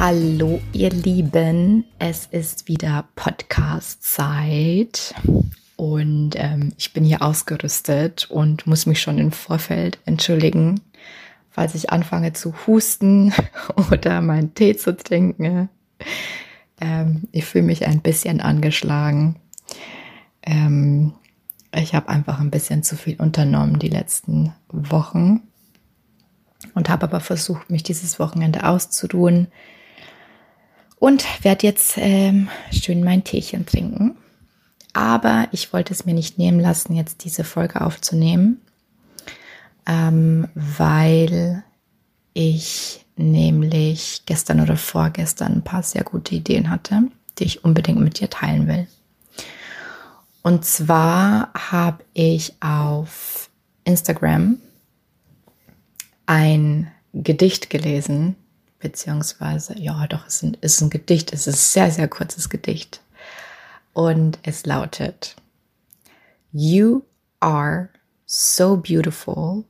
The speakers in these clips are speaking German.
Hallo ihr Lieben, es ist wieder Podcast-Zeit und ähm, ich bin hier ausgerüstet und muss mich schon im Vorfeld entschuldigen, falls ich anfange zu husten oder meinen Tee zu trinken. Ähm, ich fühle mich ein bisschen angeschlagen. Ähm, ich habe einfach ein bisschen zu viel unternommen die letzten Wochen und habe aber versucht, mich dieses Wochenende auszuruhen und werde jetzt ähm, schön mein Teechen trinken. Aber ich wollte es mir nicht nehmen lassen, jetzt diese Folge aufzunehmen, ähm, weil ich nämlich gestern oder vorgestern ein paar sehr gute Ideen hatte, die ich unbedingt mit dir teilen will. Und zwar habe ich auf Instagram ein Gedicht gelesen, beziehungsweise, ja, doch, es ist ein Gedicht, es ist ein sehr, sehr kurzes Gedicht. Und es lautet, You are so beautiful,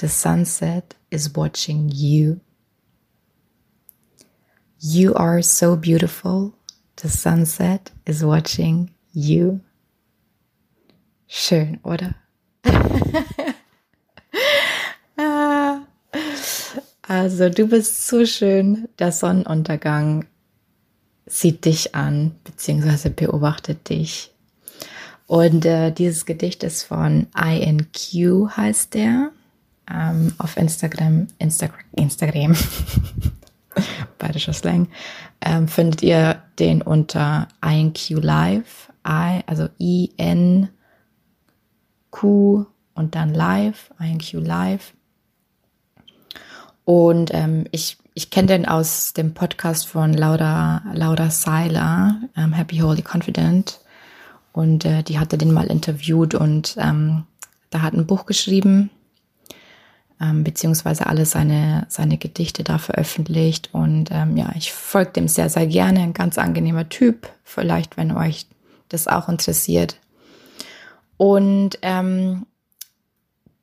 the sunset is watching you. You are so beautiful, the sunset is watching you. Schön, oder? Also du bist so schön. Der Sonnenuntergang sieht dich an, beziehungsweise beobachtet dich. Und äh, dieses Gedicht ist von INQ, heißt der. Ähm, auf Instagram, Instagram, Instagram, bayerischer Slang, ähm, findet ihr den unter INQ Live, I, also I-N-Q und dann Live, INQ Live. Und ähm, ich, ich kenne den aus dem Podcast von Laura, Laura Seiler, ähm, Happy Holy Confident. Und äh, die hatte den mal interviewt und ähm, da hat ein Buch geschrieben, ähm, beziehungsweise alle seine, seine Gedichte da veröffentlicht. Und ähm, ja, ich folge dem sehr, sehr gerne. Ein ganz angenehmer Typ. Vielleicht, wenn euch das auch interessiert. Und ähm,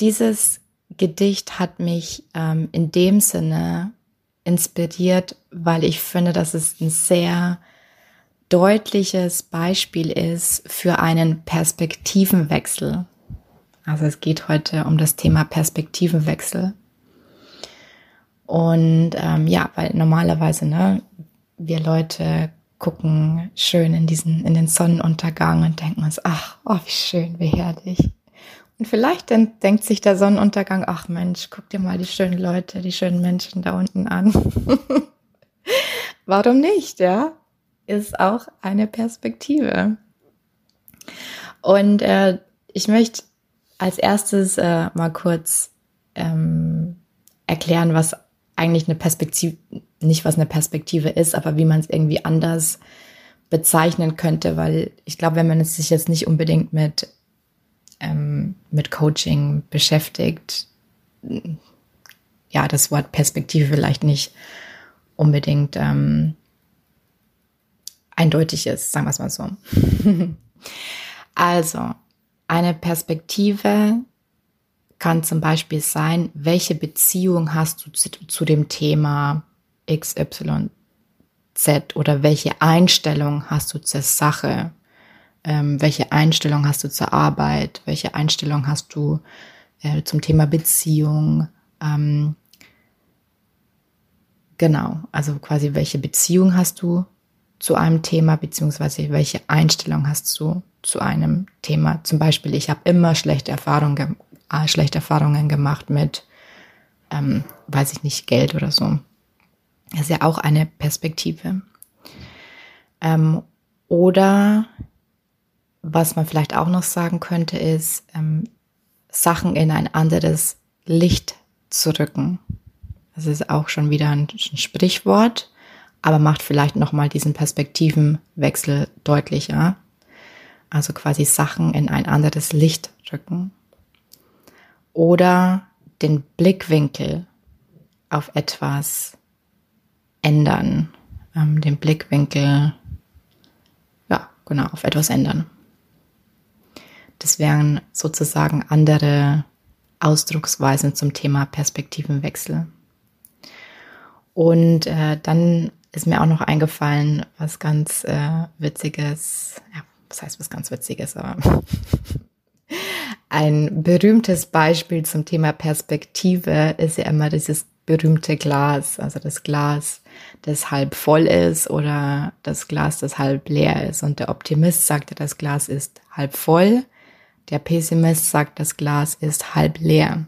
dieses Gedicht hat mich ähm, in dem Sinne inspiriert, weil ich finde, dass es ein sehr deutliches Beispiel ist für einen Perspektivenwechsel. Also es geht heute um das Thema Perspektivenwechsel. Und ähm, ja, weil normalerweise, ne, wir Leute gucken schön in diesen, in den Sonnenuntergang und denken uns, ach, oh, wie schön, wie herrlich. Und vielleicht denkt sich der Sonnenuntergang, ach Mensch, guck dir mal die schönen Leute, die schönen Menschen da unten an. Warum nicht, ja? Ist auch eine Perspektive. Und äh, ich möchte als erstes äh, mal kurz ähm, erklären, was eigentlich eine Perspektive, nicht was eine Perspektive ist, aber wie man es irgendwie anders bezeichnen könnte, weil ich glaube, wenn man es sich jetzt nicht unbedingt mit ähm, mit Coaching beschäftigt, ja, das Wort Perspektive vielleicht nicht unbedingt ähm, eindeutig ist, sagen wir es mal so. also, eine Perspektive kann zum Beispiel sein, welche Beziehung hast du zu, zu dem Thema XYZ oder welche Einstellung hast du zur Sache ähm, welche Einstellung hast du zur Arbeit, welche Einstellung hast du äh, zum Thema Beziehung. Ähm, genau, also quasi welche Beziehung hast du zu einem Thema, beziehungsweise welche Einstellung hast du zu einem Thema. Zum Beispiel, ich habe immer schlechte Erfahrungen, äh, schlechte Erfahrungen gemacht mit, ähm, weiß ich nicht, Geld oder so. Das ist ja auch eine Perspektive. Ähm, oder was man vielleicht auch noch sagen könnte, ist, ähm, Sachen in ein anderes Licht zu rücken. Das ist auch schon wieder ein, ein Sprichwort, aber macht vielleicht nochmal diesen Perspektivenwechsel deutlicher. also quasi Sachen in ein anderes Licht rücken. Oder den Blickwinkel auf etwas ändern, ähm, den Blickwinkel, ja, genau, auf etwas ändern. Das wären sozusagen andere Ausdrucksweisen zum Thema Perspektivenwechsel. Und äh, dann ist mir auch noch eingefallen, was ganz äh, Witziges, ja, was heißt was ganz Witziges, aber ein berühmtes Beispiel zum Thema Perspektive ist ja immer dieses berühmte Glas, also das Glas, das halb voll ist oder das Glas, das halb leer ist. Und der Optimist sagte, das Glas ist halb voll. Der Pessimist sagt, das Glas ist halb leer.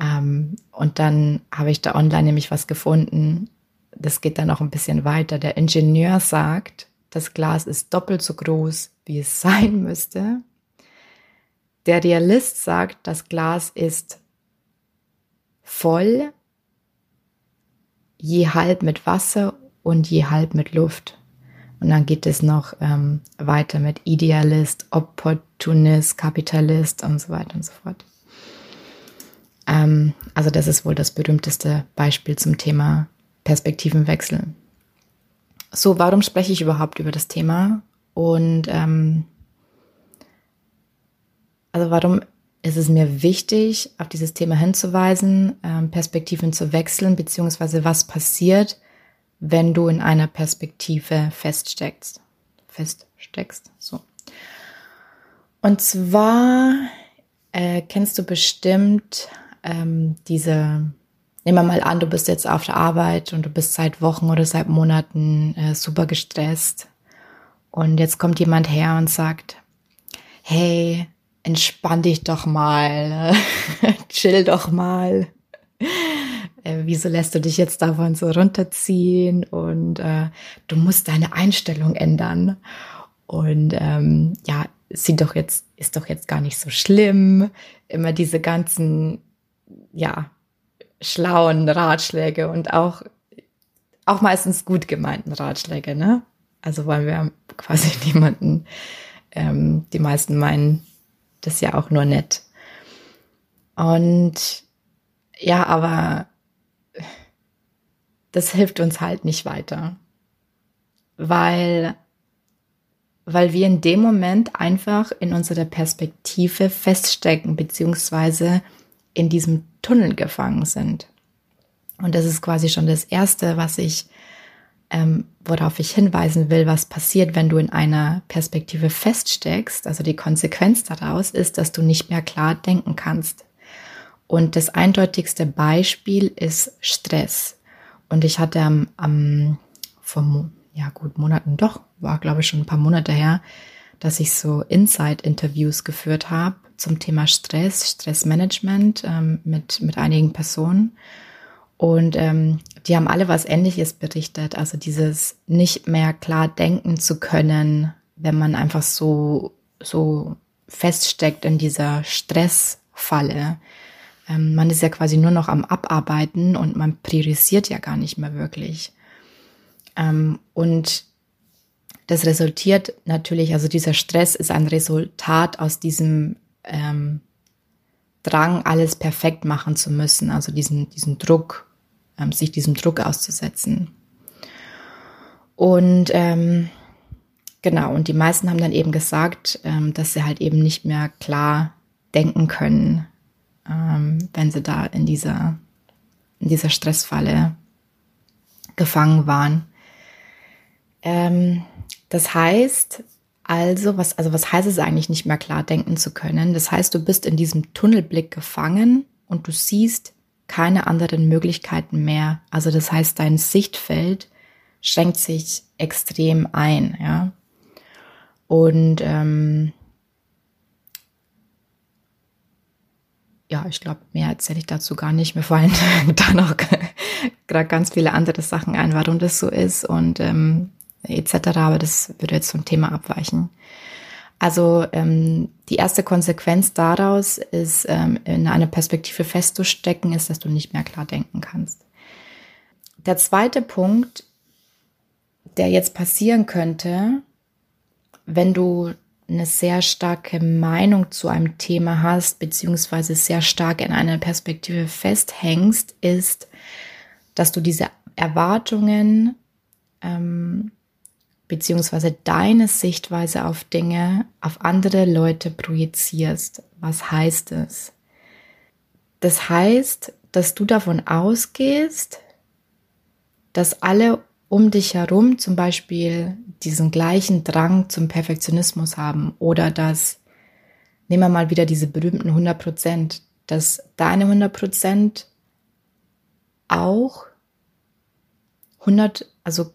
Ähm, und dann habe ich da online nämlich was gefunden. Das geht dann noch ein bisschen weiter. Der Ingenieur sagt, das Glas ist doppelt so groß, wie es sein müsste. Der Realist sagt, das Glas ist voll, je halb mit Wasser und je halb mit Luft. Und dann geht es noch ähm, weiter mit Idealist, Opportunist, Kapitalist und so weiter und so fort. Ähm, also das ist wohl das berühmteste Beispiel zum Thema Perspektivenwechsel. So, warum spreche ich überhaupt über das Thema? Und ähm, also warum ist es mir wichtig, auf dieses Thema hinzuweisen, ähm, Perspektiven zu wechseln, beziehungsweise was passiert, wenn du in einer Perspektive feststeckst. Feststeckst, so. Und zwar äh, kennst du bestimmt ähm, diese, nehmen wir mal an, du bist jetzt auf der Arbeit und du bist seit Wochen oder seit Monaten äh, super gestresst. Und jetzt kommt jemand her und sagt, hey, entspann dich doch mal, chill doch mal. Äh, wieso lässt du dich jetzt davon so runterziehen? Und äh, du musst deine Einstellung ändern. Und ähm, ja, sieht doch jetzt, ist doch jetzt gar nicht so schlimm. Immer diese ganzen, ja, schlauen Ratschläge und auch, auch meistens gut gemeinten Ratschläge, ne? Also wollen wir quasi niemanden, ähm, die meisten meinen, das ja auch nur nett. Und ja, aber das hilft uns halt nicht weiter. Weil, weil wir in dem Moment einfach in unserer Perspektive feststecken, beziehungsweise in diesem Tunnel gefangen sind. Und das ist quasi schon das Erste, was ich ähm, worauf ich hinweisen will, was passiert, wenn du in einer Perspektive feststeckst. Also die Konsequenz daraus ist, dass du nicht mehr klar denken kannst. Und das eindeutigste Beispiel ist Stress. Und ich hatte am, am vor, ja gut, Monaten doch, war glaube ich schon ein paar Monate her, dass ich so Inside-Interviews geführt habe zum Thema Stress, Stressmanagement ähm, mit, mit einigen Personen. Und ähm, die haben alle was Ähnliches berichtet. Also dieses nicht mehr klar denken zu können, wenn man einfach so, so feststeckt in dieser Stressfalle. Ähm, man ist ja quasi nur noch am Abarbeiten und man priorisiert ja gar nicht mehr wirklich. Ähm, und das resultiert natürlich, also dieser Stress ist ein Resultat aus diesem ähm, Drang, alles perfekt machen zu müssen, also diesen, diesen Druck, ähm, sich diesem Druck auszusetzen. Und ähm, genau, und die meisten haben dann eben gesagt, ähm, dass sie halt eben nicht mehr klar denken können, ähm, wenn sie da in dieser, in dieser Stressfalle gefangen waren. Ähm, das heißt, also, was, also was heißt es eigentlich nicht mehr klar denken zu können? Das heißt, du bist in diesem Tunnelblick gefangen und du siehst keine anderen Möglichkeiten mehr. Also das heißt, dein Sichtfeld schränkt sich extrem ein, ja. Und ähm, ja, ich glaube, mehr erzähle ich dazu gar nicht. Mir fallen da noch gerade ganz viele andere Sachen ein, warum das so ist. Und ähm, etc. Aber das würde jetzt zum Thema abweichen. Also ähm, die erste Konsequenz daraus ist, ähm, in einer Perspektive festzustecken, ist, dass du nicht mehr klar denken kannst. Der zweite Punkt, der jetzt passieren könnte, wenn du eine sehr starke Meinung zu einem Thema hast, beziehungsweise sehr stark in einer Perspektive festhängst, ist, dass du diese Erwartungen ähm, beziehungsweise deine Sichtweise auf Dinge auf andere Leute projizierst. Was heißt es? Das heißt, dass du davon ausgehst, dass alle um dich herum zum Beispiel diesen gleichen Drang zum Perfektionismus haben oder dass, nehmen wir mal wieder diese berühmten 100 Prozent, dass deine 100 Prozent auch 100, also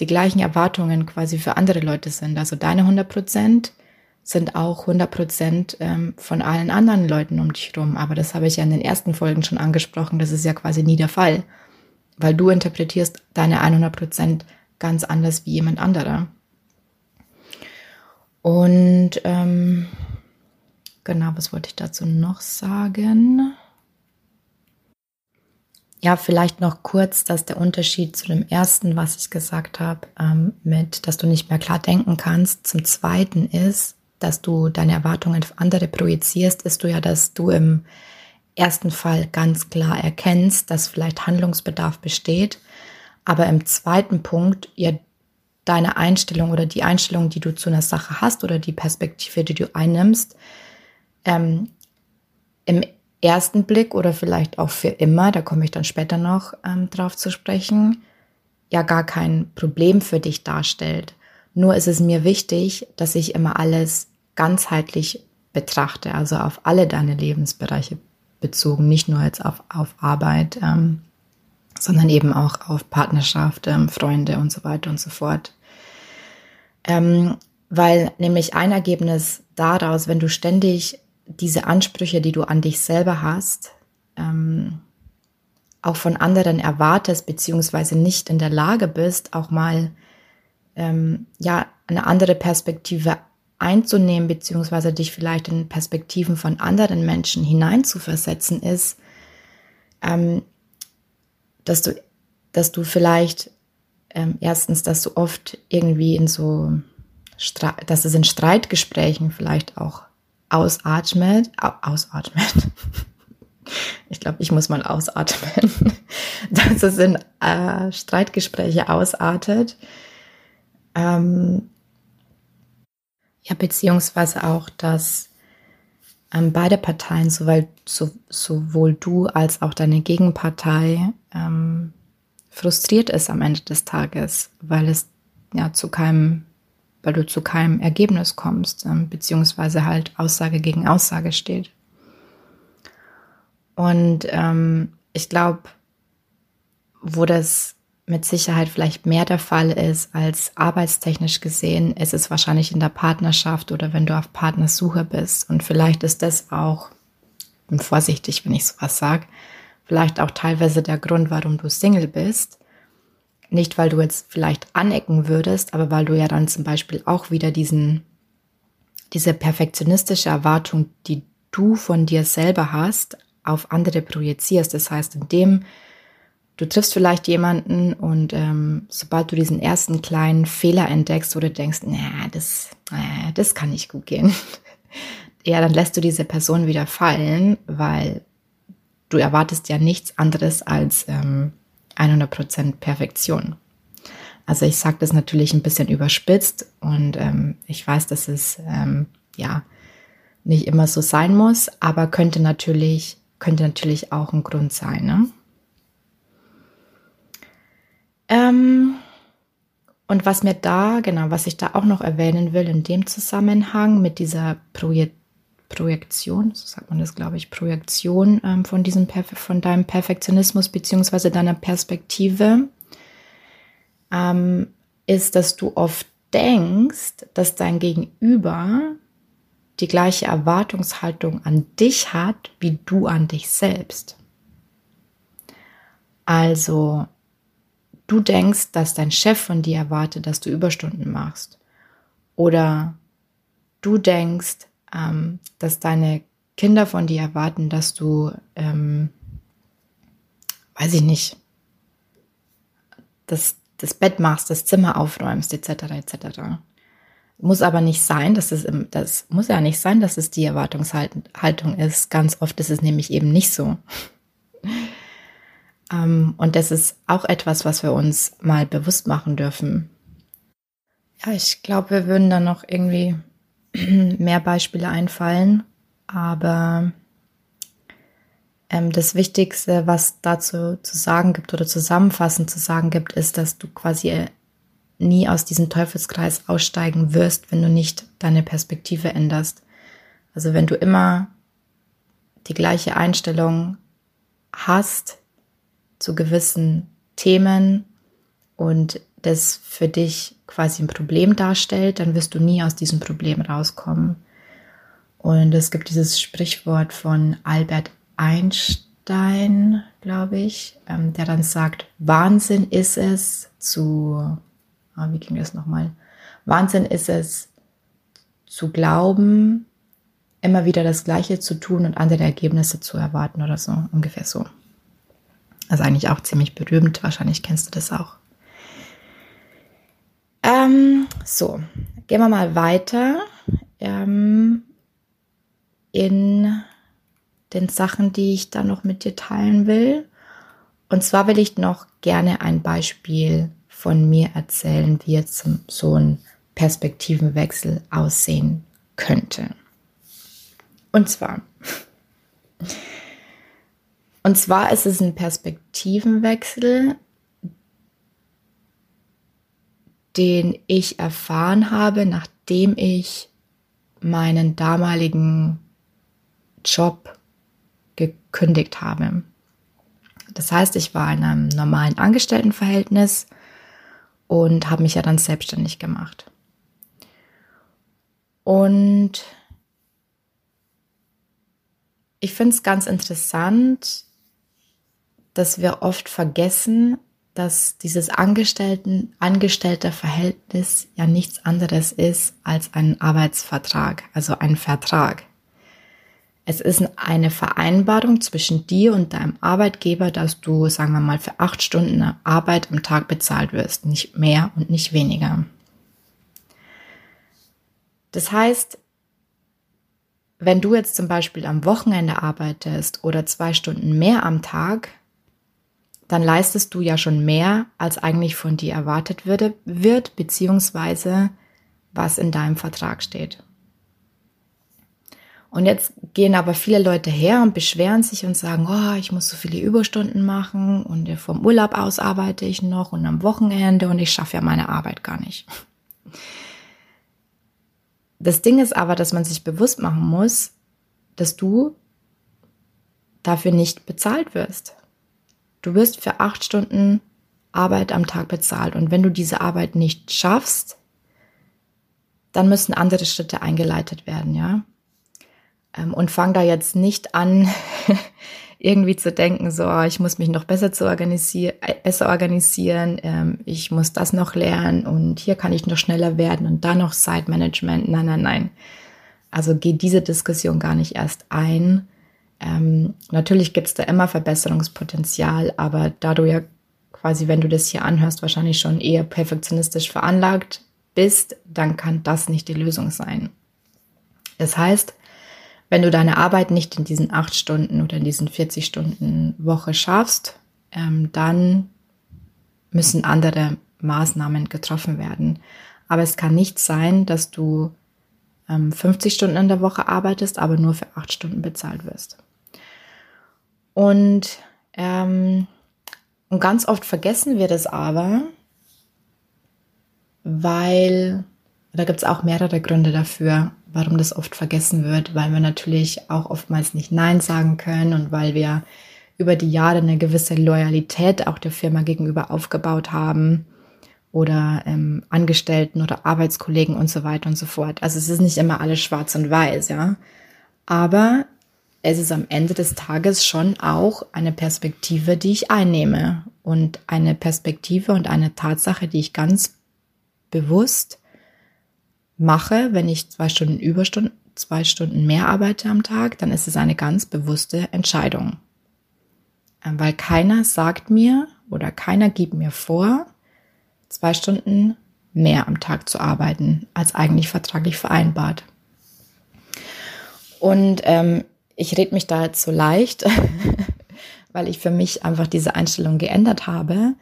die gleichen Erwartungen quasi für andere Leute sind. Also deine 100 Prozent sind auch 100 Prozent ähm, von allen anderen Leuten um dich herum. Aber das habe ich ja in den ersten Folgen schon angesprochen. Das ist ja quasi nie der Fall, weil du interpretierst deine 100 Prozent ganz anders wie jemand anderer. Und ähm, genau, was wollte ich dazu noch sagen? Ja, vielleicht noch kurz, dass der Unterschied zu dem ersten, was ich gesagt habe, ähm, mit, dass du nicht mehr klar denken kannst, zum zweiten ist, dass du deine Erwartungen auf andere projizierst, ist du ja, dass du im ersten Fall ganz klar erkennst, dass vielleicht Handlungsbedarf besteht, aber im zweiten Punkt ja deine Einstellung oder die Einstellung, die du zu einer Sache hast oder die Perspektive, die du einnimmst, ähm, im ersten Blick oder vielleicht auch für immer, da komme ich dann später noch ähm, drauf zu sprechen, ja gar kein Problem für dich darstellt. Nur ist es mir wichtig, dass ich immer alles ganzheitlich betrachte, also auf alle deine Lebensbereiche bezogen, nicht nur jetzt auf, auf Arbeit, ähm, sondern eben auch auf Partnerschaft, ähm, Freunde und so weiter und so fort. Ähm, weil nämlich ein Ergebnis daraus, wenn du ständig diese Ansprüche, die du an dich selber hast, ähm, auch von anderen erwartest, beziehungsweise nicht in der Lage bist, auch mal ähm, ja eine andere Perspektive einzunehmen, beziehungsweise dich vielleicht in Perspektiven von anderen Menschen hineinzuversetzen, ist, ähm, dass du, dass du vielleicht ähm, erstens, dass du oft irgendwie in so, dass es in Streitgesprächen vielleicht auch ausatmet, ausatmet. Ich glaube, ich muss mal ausatmen, dass es in äh, Streitgespräche ausartet. Ähm, ja, beziehungsweise auch, dass ähm, beide Parteien, sowohl, so, sowohl du als auch deine Gegenpartei, ähm, frustriert ist am Ende des Tages, weil es ja zu keinem weil du zu keinem Ergebnis kommst, ähm, beziehungsweise halt Aussage gegen Aussage steht. Und ähm, ich glaube, wo das mit Sicherheit vielleicht mehr der Fall ist als arbeitstechnisch gesehen, ist es wahrscheinlich in der Partnerschaft oder wenn du auf Partnersuche bist. Und vielleicht ist das auch, bin vorsichtig, wenn ich sowas sage, vielleicht auch teilweise der Grund, warum du Single bist, nicht, weil du jetzt vielleicht anecken würdest, aber weil du ja dann zum Beispiel auch wieder diesen, diese perfektionistische Erwartung, die du von dir selber hast, auf andere projizierst. Das heißt, indem du triffst vielleicht jemanden und ähm, sobald du diesen ersten kleinen Fehler entdeckst, wo du denkst, naja, das, äh, das kann nicht gut gehen, ja, dann lässt du diese Person wieder fallen, weil du erwartest ja nichts anderes als ähm, 100% Perfektion. Also ich sage das natürlich ein bisschen überspitzt und ähm, ich weiß, dass es ähm, ja nicht immer so sein muss, aber könnte natürlich könnte natürlich auch ein Grund sein. Ne? Ähm, und was mir da, genau, was ich da auch noch erwähnen will in dem Zusammenhang mit dieser Projekt Projektion, so sagt man das, glaube ich, Projektion ähm, von diesem von deinem Perfektionismus beziehungsweise deiner Perspektive, ähm, ist, dass du oft denkst, dass dein Gegenüber die gleiche Erwartungshaltung an dich hat, wie du an dich selbst. Also, du denkst, dass dein Chef von dir erwartet, dass du Überstunden machst. Oder du denkst, ähm, dass deine Kinder von dir erwarten, dass du, ähm, weiß ich nicht, das, das Bett machst, das Zimmer aufräumst, etc. etc. Muss aber nicht sein, dass es, das muss ja nicht sein, dass es die Erwartungshaltung ist. Ganz oft ist es nämlich eben nicht so. Ähm, und das ist auch etwas, was wir uns mal bewusst machen dürfen. Ja, ich glaube, wir würden da noch irgendwie mehr Beispiele einfallen, aber ähm, das Wichtigste, was dazu zu sagen gibt oder zusammenfassend zu sagen gibt, ist, dass du quasi nie aus diesem Teufelskreis aussteigen wirst, wenn du nicht deine Perspektive änderst. Also wenn du immer die gleiche Einstellung hast zu gewissen Themen und das für dich quasi ein Problem darstellt, dann wirst du nie aus diesem Problem rauskommen. Und es gibt dieses Sprichwort von Albert Einstein, glaube ich, ähm, der dann sagt, Wahnsinn ist es zu ah, wie ging das nochmal? Wahnsinn ist es zu glauben, immer wieder das Gleiche zu tun und andere Ergebnisse zu erwarten oder so, ungefähr so. Also eigentlich auch ziemlich berühmt, wahrscheinlich kennst du das auch. Ähm, so, gehen wir mal weiter ähm, in den Sachen, die ich da noch mit dir teilen will. Und zwar will ich noch gerne ein Beispiel von mir erzählen, wie jetzt so ein Perspektivenwechsel aussehen könnte. Und zwar, und zwar ist es ein Perspektivenwechsel, den ich erfahren habe, nachdem ich meinen damaligen Job gekündigt habe. Das heißt, ich war in einem normalen Angestelltenverhältnis und habe mich ja dann selbstständig gemacht. Und ich finde es ganz interessant, dass wir oft vergessen, dass dieses Angestellten, Angestellter-Verhältnis ja nichts anderes ist als ein Arbeitsvertrag, also ein Vertrag. Es ist eine Vereinbarung zwischen dir und deinem Arbeitgeber, dass du, sagen wir mal, für acht Stunden Arbeit am Tag bezahlt wirst. Nicht mehr und nicht weniger. Das heißt, wenn du jetzt zum Beispiel am Wochenende arbeitest oder zwei Stunden mehr am Tag, dann leistest du ja schon mehr, als eigentlich von dir erwartet würde, wird, beziehungsweise was in deinem Vertrag steht. Und jetzt gehen aber viele Leute her und beschweren sich und sagen, oh, ich muss so viele Überstunden machen und vom Urlaub aus arbeite ich noch und am Wochenende und ich schaffe ja meine Arbeit gar nicht. Das Ding ist aber, dass man sich bewusst machen muss, dass du dafür nicht bezahlt wirst. Du wirst für acht Stunden Arbeit am Tag bezahlt und wenn du diese Arbeit nicht schaffst, dann müssen andere Schritte eingeleitet werden, ja. Ähm, und fang da jetzt nicht an, irgendwie zu denken, so, ah, ich muss mich noch besser zu organisieren, äh, besser organisieren, ähm, ich muss das noch lernen und hier kann ich noch schneller werden und dann noch Side-Management. Nein, nein, nein. Also geht diese Diskussion gar nicht erst ein. Ähm, natürlich gibt es da immer Verbesserungspotenzial, aber da du ja quasi, wenn du das hier anhörst, wahrscheinlich schon eher perfektionistisch veranlagt bist, dann kann das nicht die Lösung sein. Das heißt, wenn du deine Arbeit nicht in diesen acht Stunden oder in diesen 40 Stunden Woche schaffst, ähm, dann müssen andere Maßnahmen getroffen werden. Aber es kann nicht sein, dass du ähm, 50 Stunden in der Woche arbeitest, aber nur für acht Stunden bezahlt wirst. Und, ähm, und ganz oft vergessen wir das aber, weil da gibt es auch mehrere Gründe dafür, warum das oft vergessen wird, weil wir natürlich auch oftmals nicht Nein sagen können und weil wir über die Jahre eine gewisse Loyalität auch der Firma gegenüber aufgebaut haben oder ähm, Angestellten oder Arbeitskollegen und so weiter und so fort. Also es ist nicht immer alles schwarz und weiß, ja. Aber es ist am Ende des Tages schon auch eine Perspektive, die ich einnehme und eine Perspektive und eine Tatsache, die ich ganz bewusst mache, wenn ich zwei Stunden Überstunden, zwei Stunden mehr arbeite am Tag, dann ist es eine ganz bewusste Entscheidung. Ähm, weil keiner sagt mir oder keiner gibt mir vor, zwei Stunden mehr am Tag zu arbeiten, als eigentlich vertraglich vereinbart. Und ähm, ich rede mich da jetzt so leicht, weil ich für mich einfach diese Einstellung geändert habe.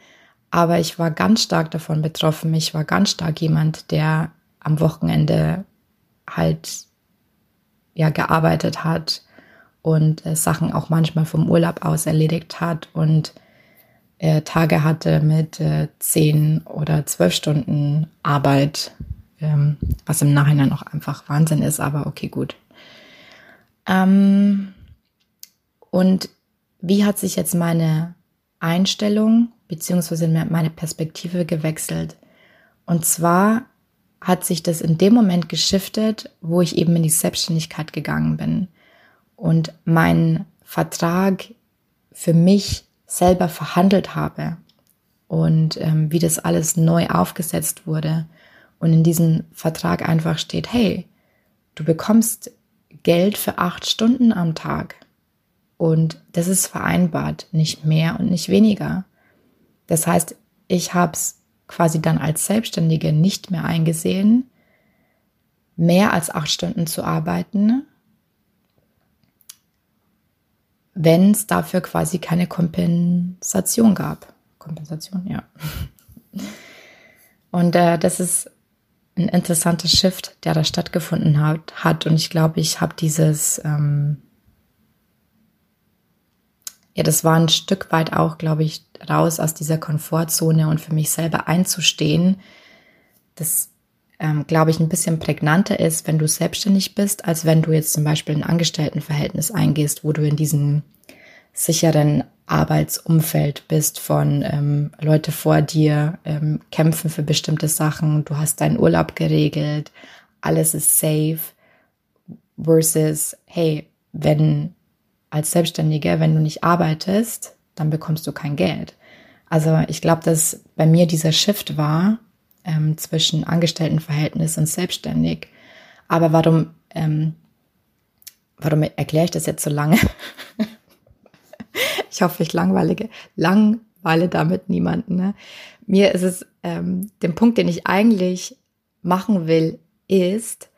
Aber ich war ganz stark davon betroffen. Ich war ganz stark jemand, der am Wochenende halt ja gearbeitet hat und äh, Sachen auch manchmal vom Urlaub aus erledigt hat und äh, Tage hatte mit äh, zehn oder zwölf Stunden Arbeit, ähm, was im Nachhinein auch einfach Wahnsinn ist, aber okay, gut. Ähm, und wie hat sich jetzt meine Einstellung beziehungsweise meine Perspektive gewechselt? Und zwar hat sich das in dem Moment geschiftet, wo ich eben in die Selbstständigkeit gegangen bin und meinen Vertrag für mich selber verhandelt habe und ähm, wie das alles neu aufgesetzt wurde und in diesem Vertrag einfach steht, hey, du bekommst Geld für acht Stunden am Tag und das ist vereinbart, nicht mehr und nicht weniger. Das heißt, ich habe es quasi dann als Selbstständige nicht mehr eingesehen, mehr als acht Stunden zu arbeiten, wenn es dafür quasi keine Kompensation gab. Kompensation, ja. Und äh, das ist ein interessanter Shift, der da stattgefunden hat. hat. Und ich glaube, ich habe dieses, ähm, ja, das war ein Stück weit auch, glaube ich, raus aus dieser Komfortzone und für mich selber einzustehen. Das, ähm, glaube ich, ein bisschen prägnanter ist, wenn du selbstständig bist, als wenn du jetzt zum Beispiel ein Angestelltenverhältnis eingehst, wo du in diesem sicheren Arbeitsumfeld bist von ähm, Leute vor dir ähm, kämpfen für bestimmte Sachen, du hast deinen Urlaub geregelt, alles ist safe versus hey, wenn als Selbstständiger, wenn du nicht arbeitest, dann bekommst du kein Geld. Also ich glaube, dass bei mir dieser Shift war ähm, zwischen Angestelltenverhältnis und selbstständig. Aber warum, ähm, warum erkläre ich das jetzt so lange? ich hoffe, ich langweilige, langweile damit niemanden. Ne? Mir ist es, ähm, den Punkt, den ich eigentlich machen will, ist,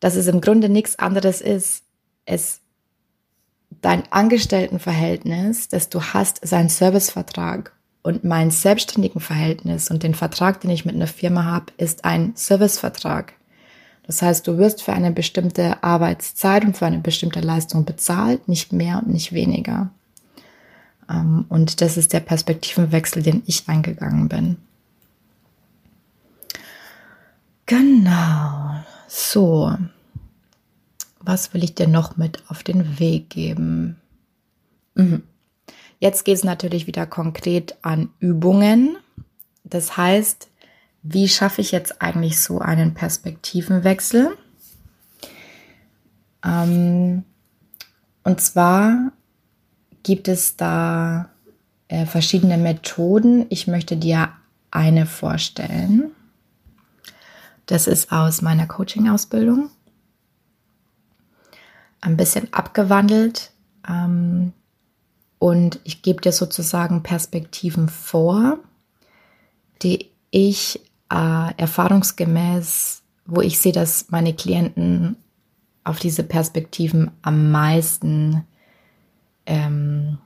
dass es im Grunde nichts anderes ist. Es dein Angestelltenverhältnis, das du hast, ist ein Servicevertrag. Und mein selbstständigen Verhältnis und den Vertrag, den ich mit einer Firma habe, ist ein Servicevertrag. Das heißt, du wirst für eine bestimmte Arbeitszeit und für eine bestimmte Leistung bezahlt, nicht mehr und nicht weniger. Ähm, und das ist der Perspektivenwechsel, den ich eingegangen bin. Genau. So. Was will ich dir noch mit auf den Weg geben? Mhm. Jetzt geht es natürlich wieder konkret an Übungen. Das heißt, wie schaffe ich jetzt eigentlich so einen Perspektivenwechsel? Ähm, und zwar gibt es da äh, verschiedene Methoden. Ich möchte dir eine vorstellen. Das ist aus meiner Coaching-Ausbildung ein bisschen abgewandelt ähm, und ich gebe dir sozusagen Perspektiven vor, die ich äh, erfahrungsgemäß, wo ich sehe, dass meine Klienten auf diese Perspektiven am meisten ähm,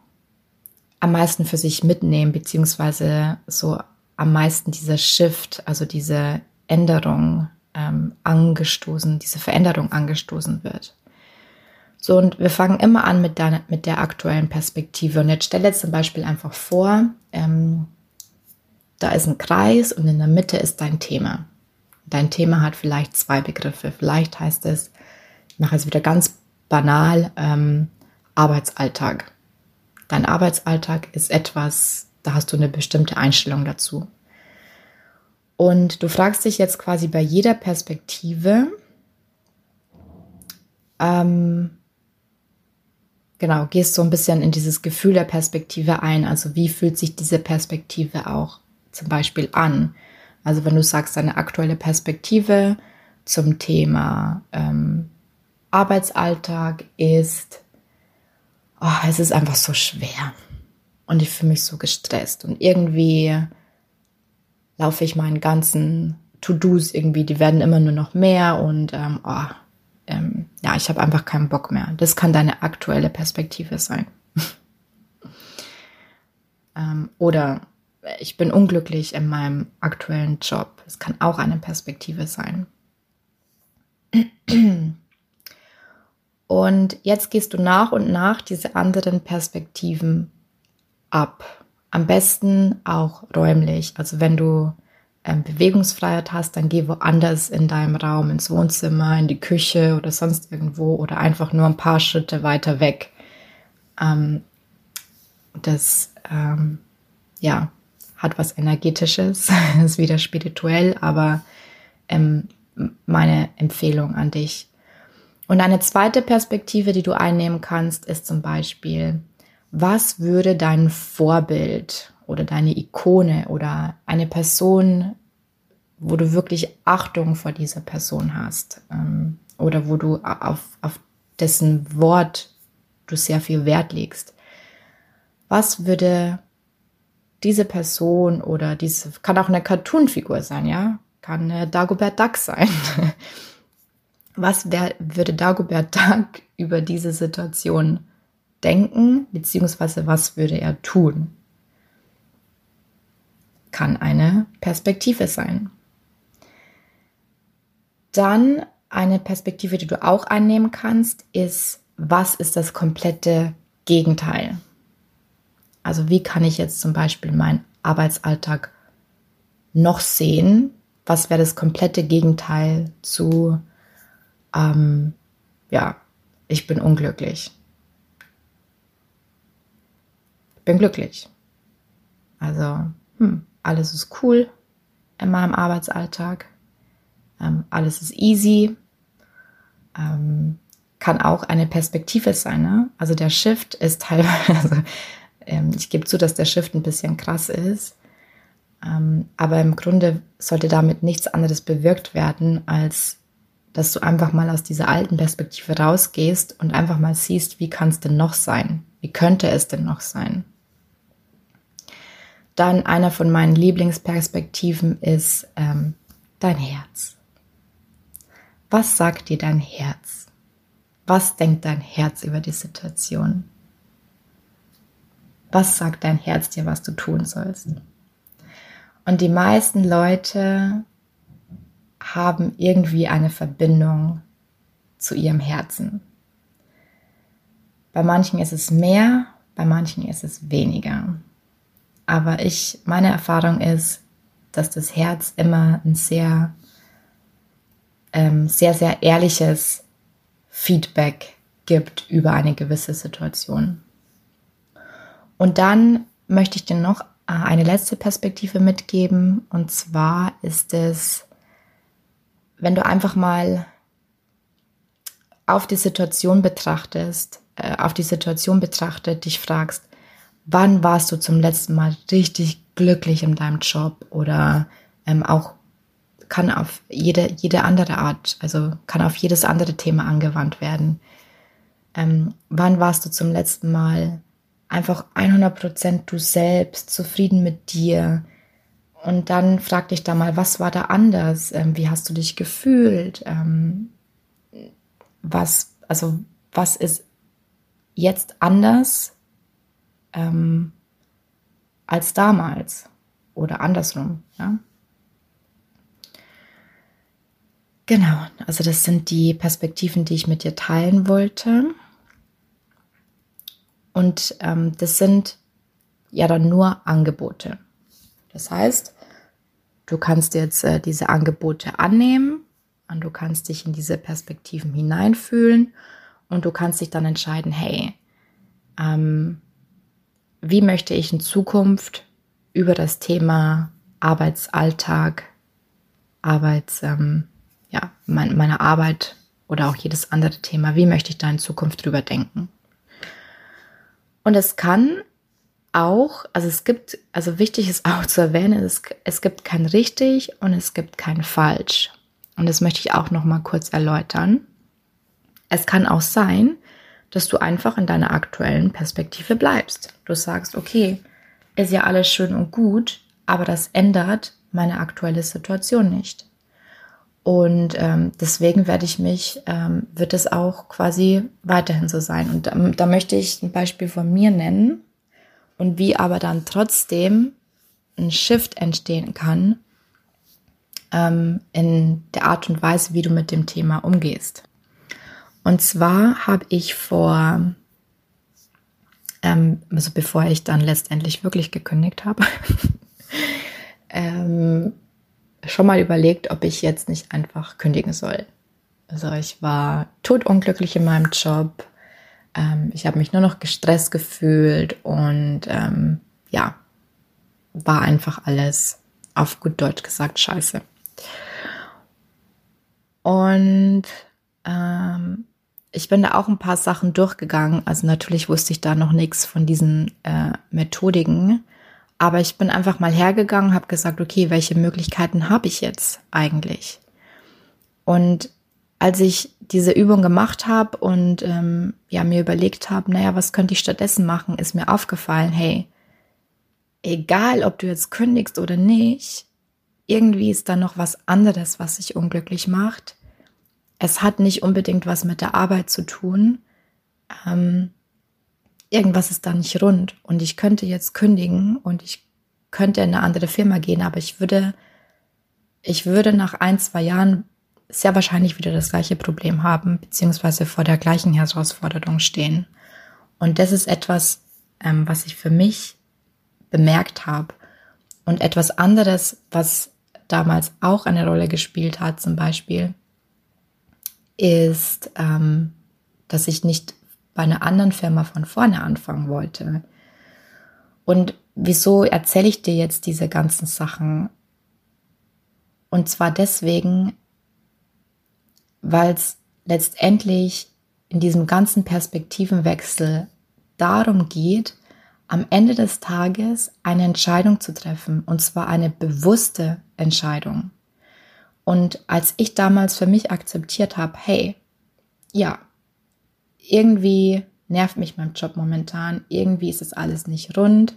am meisten für sich mitnehmen, beziehungsweise so am meisten dieser Shift, also diese Änderung ähm, angestoßen, diese Veränderung angestoßen wird. So, und wir fangen immer an mit, deiner, mit der aktuellen Perspektive. Und jetzt stelle zum Beispiel einfach vor, ähm, da ist ein Kreis und in der Mitte ist dein Thema. Dein Thema hat vielleicht zwei Begriffe. Vielleicht heißt es, ich mache es wieder ganz banal, ähm, Arbeitsalltag. Dein Arbeitsalltag ist etwas, da hast du eine bestimmte Einstellung dazu. Und du fragst dich jetzt quasi bei jeder Perspektive, ähm, genau, gehst so ein bisschen in dieses Gefühl der Perspektive ein. Also wie fühlt sich diese Perspektive auch zum Beispiel an? Also wenn du sagst, deine aktuelle Perspektive zum Thema ähm, Arbeitsalltag ist, oh, es ist einfach so schwer und ich fühle mich so gestresst und irgendwie laufe ich meinen ganzen To-Dos irgendwie, die werden immer nur noch mehr und ähm, oh, ähm, ja, ich habe einfach keinen Bock mehr. Das kann deine aktuelle Perspektive sein. ähm, oder ich bin unglücklich in meinem aktuellen Job. Es kann auch eine Perspektive sein. Und jetzt gehst du nach und nach diese anderen Perspektiven ab. Am besten auch räumlich. Also wenn du ähm, Bewegungsfreiheit hast, dann geh woanders in deinem Raum, ins Wohnzimmer, in die Küche oder sonst irgendwo oder einfach nur ein paar Schritte weiter weg. Ähm, das ähm, ja, hat was Energetisches, ist wieder spirituell, aber ähm, meine Empfehlung an dich. Und eine zweite Perspektive, die du einnehmen kannst, ist zum Beispiel, was würde dein Vorbild oder deine Ikone oder eine Person, wo du wirklich Achtung vor dieser Person hast ähm, oder wo du auf, auf dessen Wort du sehr viel Wert legst. Was würde diese Person oder diese, kann auch eine Cartoon-Figur sein, ja, kann eine Dagobert Duck sein. Was wär, würde Dagobert Duck über diese Situation denken, beziehungsweise was würde er tun? Kann eine Perspektive sein. Dann eine Perspektive, die du auch einnehmen kannst, ist, was ist das komplette Gegenteil? Also wie kann ich jetzt zum Beispiel meinen Arbeitsalltag noch sehen? Was wäre das komplette Gegenteil zu, ähm, ja, ich bin unglücklich. Ich bin glücklich. Also, hm, alles ist cool in meinem Arbeitsalltag. Ähm, alles ist easy. Ähm, kann auch eine Perspektive sein. Ne? Also der Shift ist teilweise, also ähm, ich gebe zu, dass der Shift ein bisschen krass ist. Ähm, aber im Grunde sollte damit nichts anderes bewirkt werden, als dass du einfach mal aus dieser alten Perspektive rausgehst und einfach mal siehst, wie kann es denn noch sein? Wie könnte es denn noch sein? Dann einer von meinen Lieblingsperspektiven ist ähm, dein Herz. Was sagt dir dein Herz? Was denkt dein Herz über die Situation? Was sagt dein Herz dir, was du tun sollst? Und die meisten Leute haben irgendwie eine Verbindung zu ihrem Herzen. Bei manchen ist es mehr, bei manchen ist es weniger. Aber ich, meine Erfahrung ist, dass das Herz immer ein sehr, ähm, sehr, sehr ehrliches Feedback gibt über eine gewisse Situation. Und dann möchte ich dir noch eine letzte Perspektive mitgeben. Und zwar ist es, wenn du einfach mal auf die Situation betrachtest, äh, auf die Situation betrachtet, dich fragst, wann warst du zum letzten Mal richtig glücklich in deinem Job oder ähm, auch kann auf jede, jede andere Art, also kann auf jedes andere Thema angewandt werden. Ähm, wann warst du zum letzten Mal einfach 100% du selbst, zufrieden mit dir. Und dann frag dich da mal, was war da anders? Ähm, wie hast du dich gefühlt? Ähm, was, also, was ist jetzt anders ähm, als damals? Oder andersrum, ja? Genau, also das sind die Perspektiven, die ich mit dir teilen wollte. Und ähm, das sind ja dann nur Angebote. Das heißt, du kannst jetzt äh, diese Angebote annehmen und du kannst dich in diese Perspektiven hineinfühlen und du kannst dich dann entscheiden, hey, ähm, wie möchte ich in Zukunft über das Thema Arbeitsalltag, Arbeits, ähm, ja, mein, meine Arbeit oder auch jedes andere Thema, wie möchte ich da in Zukunft drüber denken? Und es kann auch, also es gibt, also wichtig ist auch zu erwähnen, es, es gibt kein richtig und es gibt kein falsch. Und das möchte ich auch noch mal kurz erläutern. Es kann auch sein, dass du einfach in deiner aktuellen Perspektive bleibst. Du sagst, okay, ist ja alles schön und gut, aber das ändert meine aktuelle Situation nicht. Und ähm, deswegen werde ich mich, ähm, wird es auch quasi weiterhin so sein. Und da, da möchte ich ein Beispiel von mir nennen und wie aber dann trotzdem ein Shift entstehen kann ähm, in der Art und Weise, wie du mit dem Thema umgehst. Und zwar habe ich vor, ähm, also bevor ich dann letztendlich wirklich gekündigt habe, ähm, schon mal überlegt, ob ich jetzt nicht einfach kündigen soll. Also ich war totunglücklich in meinem Job. Ähm, ich habe mich nur noch gestresst gefühlt und ähm, ja, war einfach alles auf gut Deutsch gesagt scheiße. Und ähm, ich bin da auch ein paar Sachen durchgegangen. Also natürlich wusste ich da noch nichts von diesen äh, Methodiken. Aber ich bin einfach mal hergegangen, habe gesagt, okay, welche Möglichkeiten habe ich jetzt eigentlich? Und als ich diese Übung gemacht habe und ähm, ja mir überlegt habe, naja, was könnte ich stattdessen machen, ist mir aufgefallen, hey, egal ob du jetzt kündigst oder nicht, irgendwie ist da noch was anderes, was dich unglücklich macht. Es hat nicht unbedingt was mit der Arbeit zu tun. Ähm, irgendwas ist da nicht rund und ich könnte jetzt kündigen und ich könnte in eine andere Firma gehen, aber ich würde, ich würde nach ein, zwei Jahren sehr wahrscheinlich wieder das gleiche Problem haben, beziehungsweise vor der gleichen Herausforderung stehen. Und das ist etwas, ähm, was ich für mich bemerkt habe. Und etwas anderes, was damals auch eine Rolle gespielt hat, zum Beispiel, ist, ähm, dass ich nicht bei einer anderen Firma von vorne anfangen wollte. Und wieso erzähle ich dir jetzt diese ganzen Sachen? Und zwar deswegen, weil es letztendlich in diesem ganzen Perspektivenwechsel darum geht, am Ende des Tages eine Entscheidung zu treffen, und zwar eine bewusste Entscheidung. Und als ich damals für mich akzeptiert habe, hey, ja, irgendwie nervt mich mein Job momentan, irgendwie ist es alles nicht rund.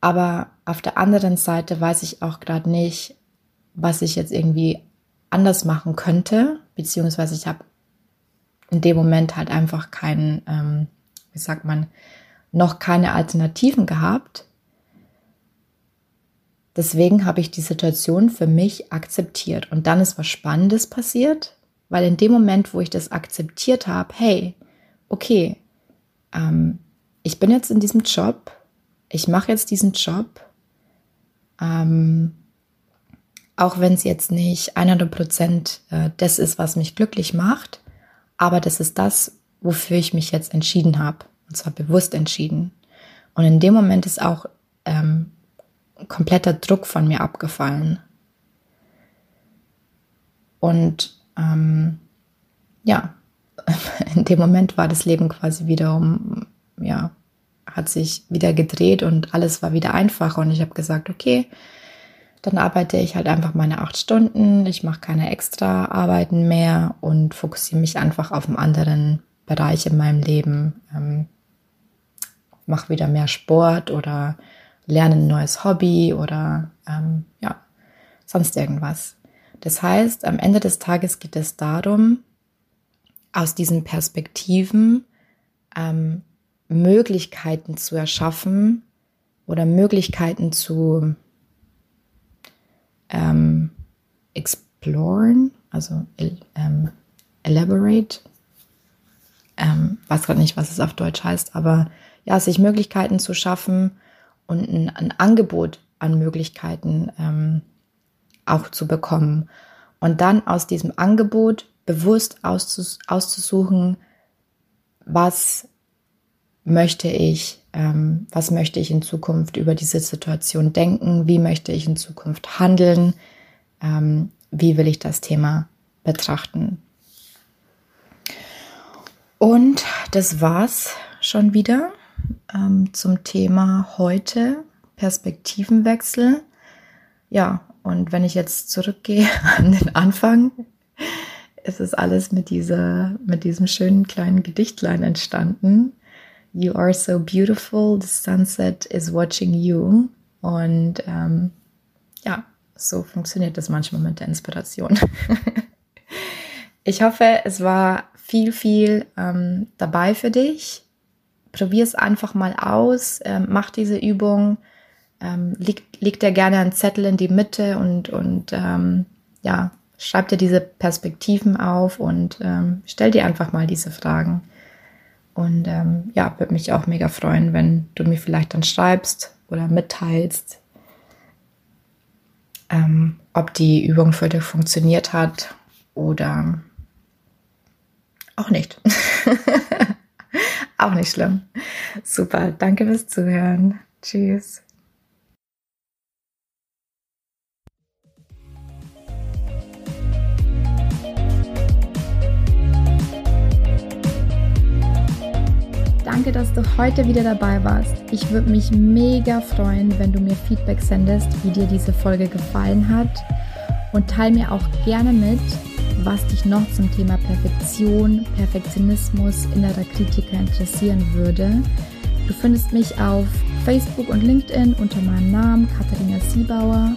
Aber auf der anderen Seite weiß ich auch gerade nicht, was ich jetzt irgendwie anders machen könnte, beziehungsweise ich habe in dem Moment halt einfach keinen, ähm, wie sagt man, noch keine Alternativen gehabt. Deswegen habe ich die Situation für mich akzeptiert. Und dann ist was Spannendes passiert, weil in dem Moment, wo ich das akzeptiert habe, hey, okay, ähm, ich bin jetzt in diesem Job, ich mache jetzt diesen Job, ähm, auch wenn es jetzt nicht 100 Prozent äh, das ist, was mich glücklich macht, aber das ist das, wofür ich mich jetzt entschieden habe, und zwar bewusst entschieden. Und in dem Moment ist auch ähm, kompletter Druck von mir abgefallen. Und ähm, ja, in dem Moment war das Leben quasi wieder um, ja, hat sich wieder gedreht und alles war wieder einfacher. Und ich habe gesagt, okay, dann arbeite ich halt einfach meine acht Stunden, ich mache keine extra Arbeiten mehr und fokussiere mich einfach auf einen anderen Bereich in meinem Leben. Ähm, mache wieder mehr Sport oder lerne ein neues Hobby oder ähm, ja, sonst irgendwas. Das heißt, am Ende des Tages geht es darum, aus diesen Perspektiven ähm, Möglichkeiten zu erschaffen oder Möglichkeiten zu ähm, exploren, also ähm, elaborate. Ähm, weiß gerade nicht, was es auf Deutsch heißt, aber ja, sich Möglichkeiten zu schaffen und ein, ein Angebot an Möglichkeiten ähm, auch zu bekommen. Und dann aus diesem Angebot bewusst auszus auszusuchen, was möchte ich, ähm, was möchte ich in Zukunft über diese Situation denken, wie möchte ich in Zukunft handeln, ähm, wie will ich das Thema betrachten. Und das war's schon wieder ähm, zum Thema heute, Perspektivenwechsel. Ja, und wenn ich jetzt zurückgehe an den Anfang, ist es alles mit dieser, mit diesem schönen kleinen Gedichtlein entstanden. You are so beautiful, the sunset is watching you. Und ähm, ja, so funktioniert das manchmal mit der Inspiration. ich hoffe, es war viel, viel ähm, dabei für dich. Probier es einfach mal aus, ähm, mach diese Übung, ähm, leg, leg dir gerne einen Zettel in die Mitte und, und ähm, ja, schreib dir diese Perspektiven auf und ähm, stell dir einfach mal diese Fragen. Und ähm, ja, würde mich auch mega freuen, wenn du mir vielleicht dann schreibst oder mitteilst, ähm, ob die Übung für dich funktioniert hat oder auch nicht. auch nicht schlimm. Super, danke fürs Zuhören. Tschüss. Danke, dass du heute wieder dabei warst. Ich würde mich mega freuen, wenn du mir Feedback sendest, wie dir diese Folge gefallen hat. Und teile mir auch gerne mit, was dich noch zum Thema Perfektion, Perfektionismus, innerer Kritiker interessieren würde. Du findest mich auf Facebook und LinkedIn unter meinem Namen Katharina Siebauer